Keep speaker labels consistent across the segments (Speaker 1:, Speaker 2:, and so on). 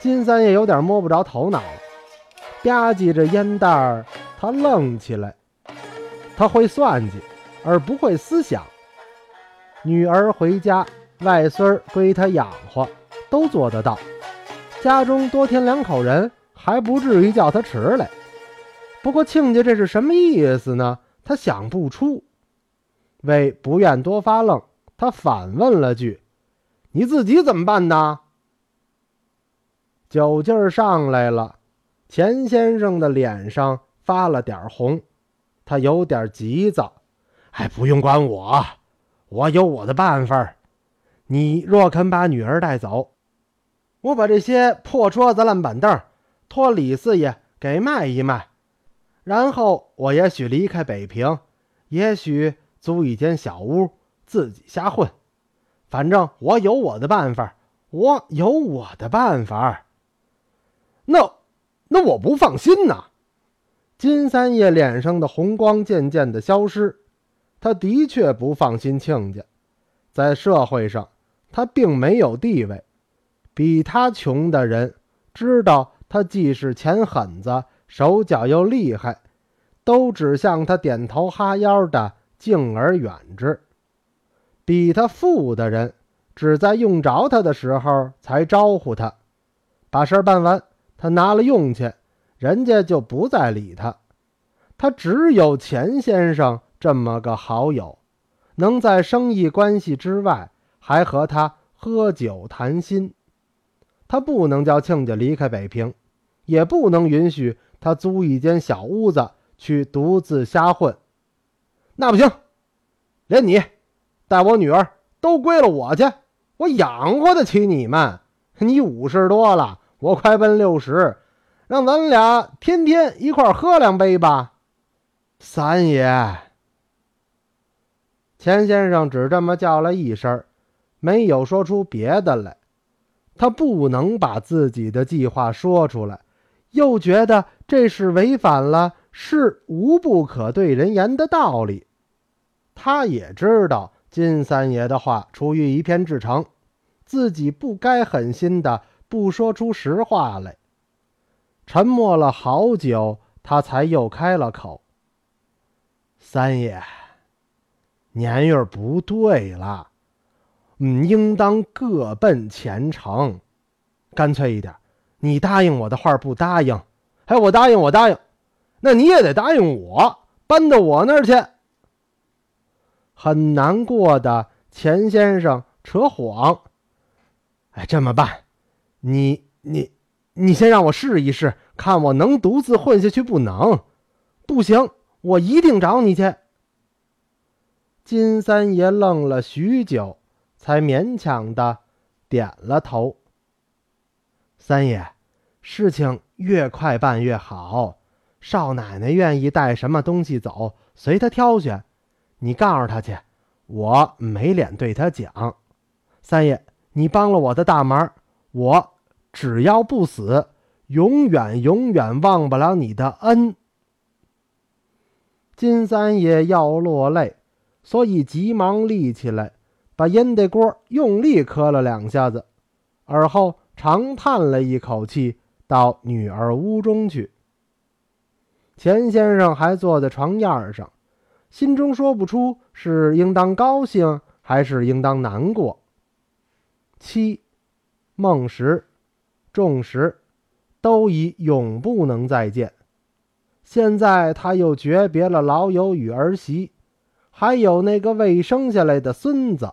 Speaker 1: 金三爷有点摸不着头脑了，吧唧着烟袋儿，他愣起来。他会算计，而不会思想。女儿？回家，外孙归他养活，都做得到。家中多添两口人，还不至于叫他迟来。不过亲家这是什么意思呢？他想不出。为不愿多发愣，他反问了句：“你自己怎么办呢？”酒劲儿上来了，钱先生的脸上发了点红，他有点急躁。哎，不用管我，我有我的办法。你若肯把女儿带走，我把这些破桌子烂板凳托李四爷给卖一卖，然后我也许离开北平，也许租一间小屋自己瞎混。反正我有我的办法，我有我的办法。那，那我不放心呐。金三爷脸上的红光渐渐的消失，他的确不放心亲家，在社会上他并没有地位，比他穷的人知道他既是钱狠子，手脚又厉害，都只向他点头哈腰的敬而远之；比他富的人，只在用着他的时候才招呼他，把事儿办完。他拿了用钱，人家就不再理他。他只有钱先生这么个好友，能在生意关系之外还和他喝酒谈心。他不能叫亲家离开北平，也不能允许他租一间小屋子去独自瞎混。那不行，连你带我女儿都归了我去，我养活得起你们。你五十多了。我快奔六十，让咱俩天天一块喝两杯吧，三爷。钱先生只这么叫了一声，没有说出别的来。他不能把自己的计划说出来，又觉得这是违反了“事无不可对人言”的道理。他也知道金三爷的话出于一片至诚，自己不该狠心的。不说出实话来，沉默了好久，他才又开了口：“三爷，年月不对了，嗯，应当各奔前程。干脆一点，你答应我的话不答应？哎，我答应，我答应，那你也得答应我，搬到我那儿去。”很难过的钱先生扯谎：“哎，这么办。”你你你先让我试一试，看我能独自混下去不能？不行，我一定找你去。金三爷愣了许久，才勉强的点了头。三爷，事情越快办越好。少奶奶愿意带什么东西走，随她挑选。你告诉她去，我没脸对她讲。三爷，你帮了我的大忙。我只要不死，永远永远忘不了你的恩。金三爷要落泪，所以急忙立起来，把烟袋锅用力磕了两下子，而后长叹了一口气，到女儿屋中去。钱先生还坐在床沿上，心中说不出是应当高兴还是应当难过。七。孟石、仲石都已永不能再见。现在他又诀别了老友与儿媳，还有那个未生下来的孙子。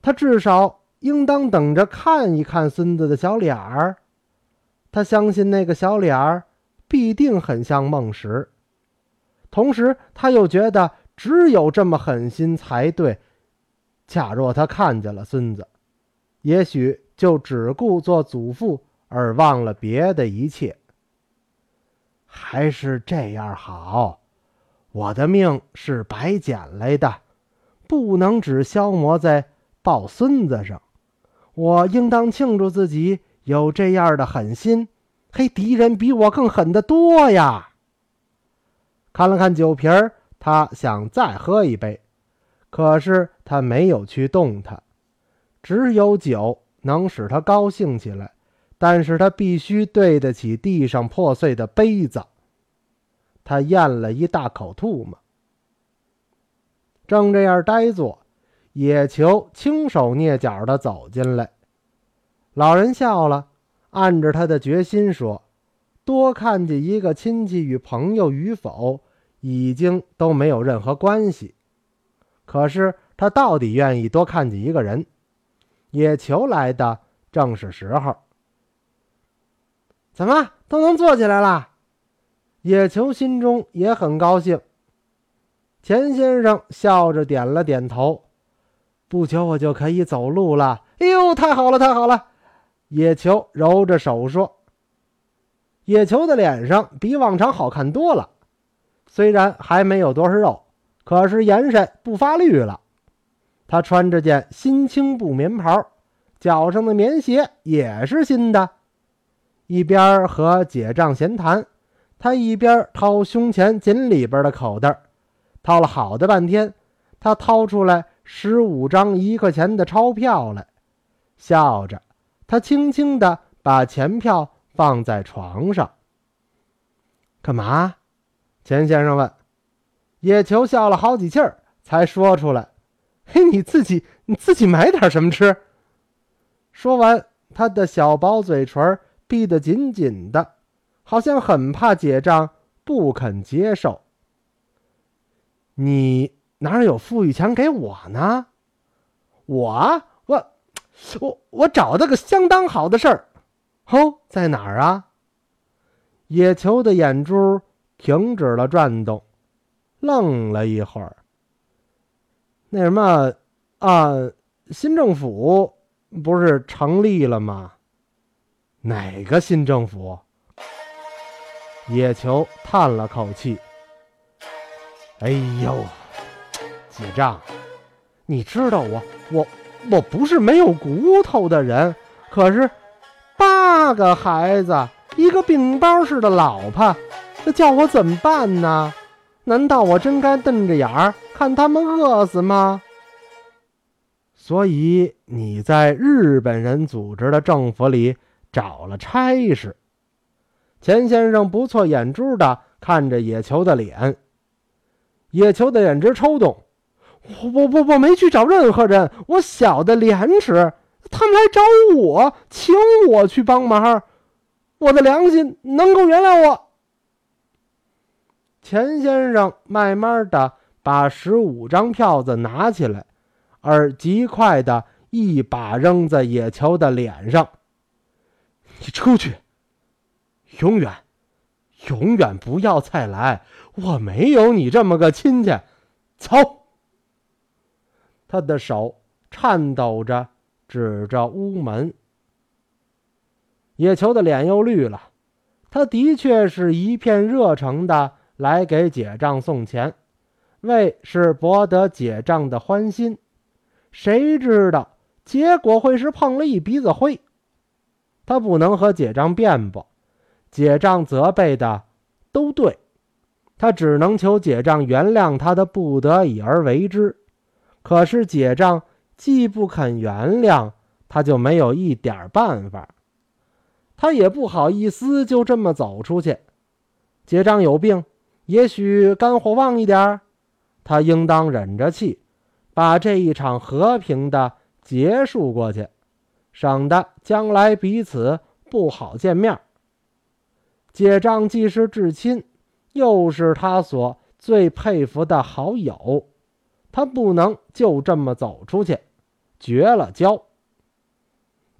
Speaker 1: 他至少应当等着看一看孙子的小脸儿。他相信那个小脸儿必定很像孟石。同时，他又觉得只有这么狠心才对。假若他看见了孙子，也许……就只顾做祖父，而忘了别的一切。还是这样好，我的命是白捡来的，不能只消磨在抱孙子上。我应当庆祝自己有这样的狠心。嘿，敌人比我更狠得多呀！看了看酒瓶儿，他想再喝一杯，可是他没有去动它，只有酒。能使他高兴起来，但是他必须对得起地上破碎的杯子。他咽了一大口唾沫。正这样呆坐，野球轻手蹑脚的走进来。老人笑了，按着他的决心说：“多看见一个亲戚与朋友与否，已经都没有任何关系。可是他到底愿意多看见一个人。野球来的正是时候。怎么都能坐起来了？野球心中也很高兴。”钱先生笑着点了点头。不久我就可以走路了。哎呦，太好了，太好了！野球揉着手说：“野球的脸上比往常好看多了，虽然还没有多少肉，可是颜色不发绿了。他穿着件新青布棉袍，脚上的棉鞋也是新的。一边和结账闲谈，他一边掏胸前锦里边的口袋。”掏了好的半天，他掏出来十五张一块钱的钞票来，笑着，他轻轻地把钱票放在床上。干嘛？钱先生问。野球笑了好几气儿，才说出来：“嘿，你自己你自己买点什么吃。”说完，他的小薄嘴唇闭得紧紧的，好像很怕结账，不肯接受。你哪有富裕钱给我呢？我我我我找到个相当好的事儿，哦，在哪儿啊？野球的眼珠停止了转动，愣了一会儿。那什么啊，新政府不是成立了吗？哪个新政府？野球叹了口气。哎呦，结账！你知道我我我不是没有骨头的人，可是八个孩子，一个病包似的老婆，这叫我怎么办呢？难道我真该瞪着眼儿看他们饿死吗？所以你在日本人组织的政府里找了差事。钱先生不错眼珠的看着野球的脸。野球的眼直抽动，我我我我没去找任何人，我小的廉耻，他们来找我，请我去帮忙，我的良心能够原谅我。钱先生慢慢的把十五张票子拿起来，而极快的一把扔在野球的脸上。你出去，永远，永远不要再来。我没有你这么个亲戚，走。他的手颤抖着指着屋门。野球的脸又绿了，他的确是一片热诚的来给解账送钱，为是博得解账的欢心。谁知道结果会是碰了一鼻子灰。他不能和解账辩驳，解账责备的都对。他只能求解账原谅他的不得已而为之，可是解账既不肯原谅，他就没有一点办法。他也不好意思就这么走出去。解账有病，也许肝火旺一点他应当忍着气，把这一场和平的结束过去，省得将来彼此不好见面。解账既是至亲。又是他所最佩服的好友，他不能就这么走出去，绝了交。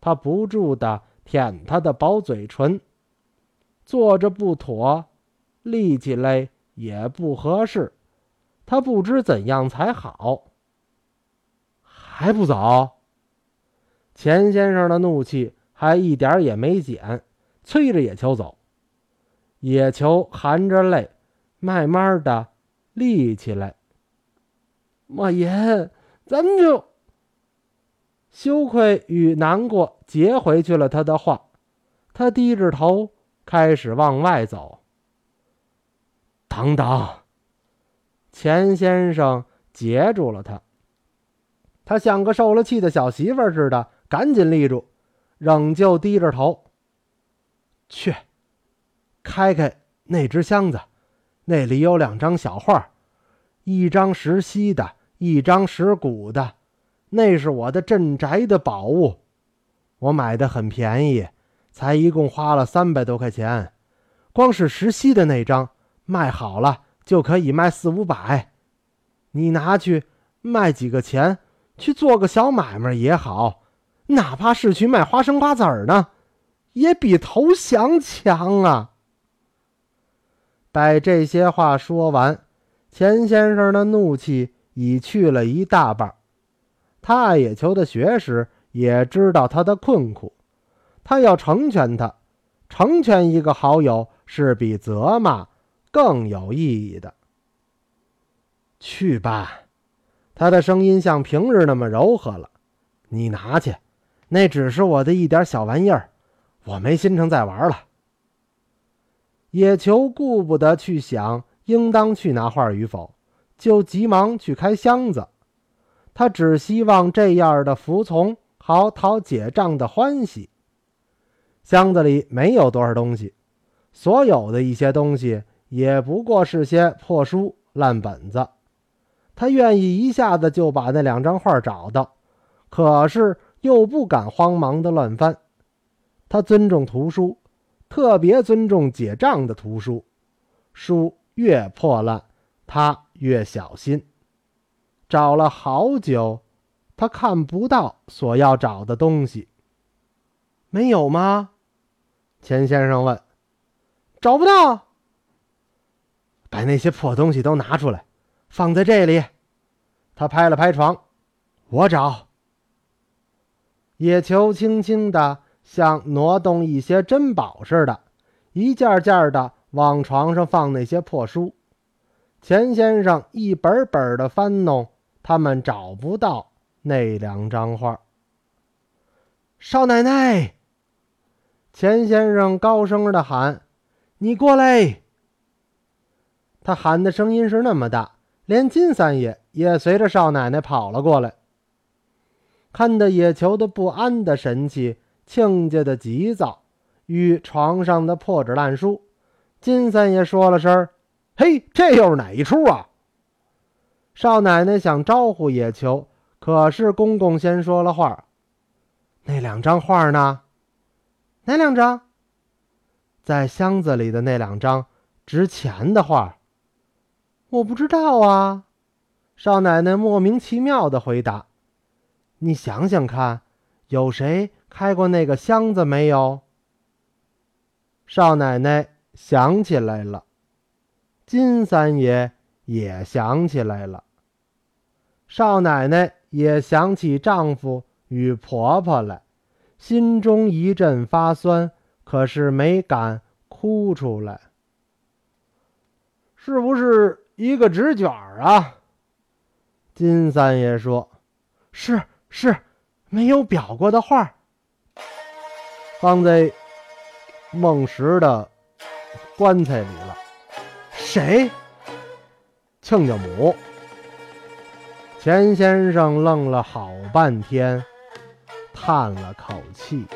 Speaker 1: 他不住的舔他的薄嘴唇，坐着不妥，立起来也不合适，他不知怎样才好。还不走？钱先生的怒气还一点也没减，催着野球走。野球含着泪，慢慢的立起来。莫言，咱们就羞愧与难过接回去了他的话。他低着头开始往外走。等等，钱先生截住了他。他像个受了气的小媳妇似的，赶紧立住，仍旧低着头。去，开开那只箱子，那里有两张小画，一张石溪的，一张石鼓的，那是我的镇宅的宝物，我买的很便宜，才一共花了三百多块钱，光是石溪的那张卖好了就可以卖四五百，你拿去卖几个钱，去做个小买卖也好，哪怕是去卖花生瓜子儿呢。也比投降强啊！待这些话说完，钱先生的怒气已去了一大半。他爱野球的学识也知道他的困苦，他要成全他。成全一个好友是比责骂更有意义的。去吧，他的声音像平日那么柔和了。你拿去，那只是我的一点小玩意儿。我没心情再玩了。野球顾不得去想应当去拿画与否，就急忙去开箱子。他只希望这样的服从好讨结账的欢喜。箱子里没有多少东西，所有的一些东西也不过是些破书烂本子。他愿意一下子就把那两张画找到，可是又不敢慌忙的乱翻。他尊重图书，特别尊重解账的图书。书越破烂，他越小心。找了好久，他看不到所要找的东西。没有吗？钱先生问。找不到。把那些破东西都拿出来，放在这里。他拍了拍床。我找。野球轻轻的。像挪动一些珍宝似的，一件件的往床上放那些破书。钱先生一本本的翻弄，他们找不到那两张画。少奶奶，钱先生高声的喊：“你过来！”他喊的声音是那么大，连金三爷也随着少奶奶跑了过来。看的野球的不安的神气。亲家的急躁与床上的破纸烂书，金三爷说了声：“嘿，这又是哪一出啊？”少奶奶想招呼野球，可是公公先说了话：“那两张画呢？哪两张？在箱子里的那两张值钱的画。”我不知道啊。少奶奶莫名其妙的回答：“你想想看，有谁？”开过那个箱子没有？少奶奶想起来了，金三爷也想起来了。少奶奶也想起丈夫与婆婆来，心中一阵发酸，可是没敢哭出来。是不是一个纸卷儿啊？金三爷说：“是是，没有裱过的画。”放在孟石的棺材里了。谁？亲家母。钱先生愣了好半天，叹了口气。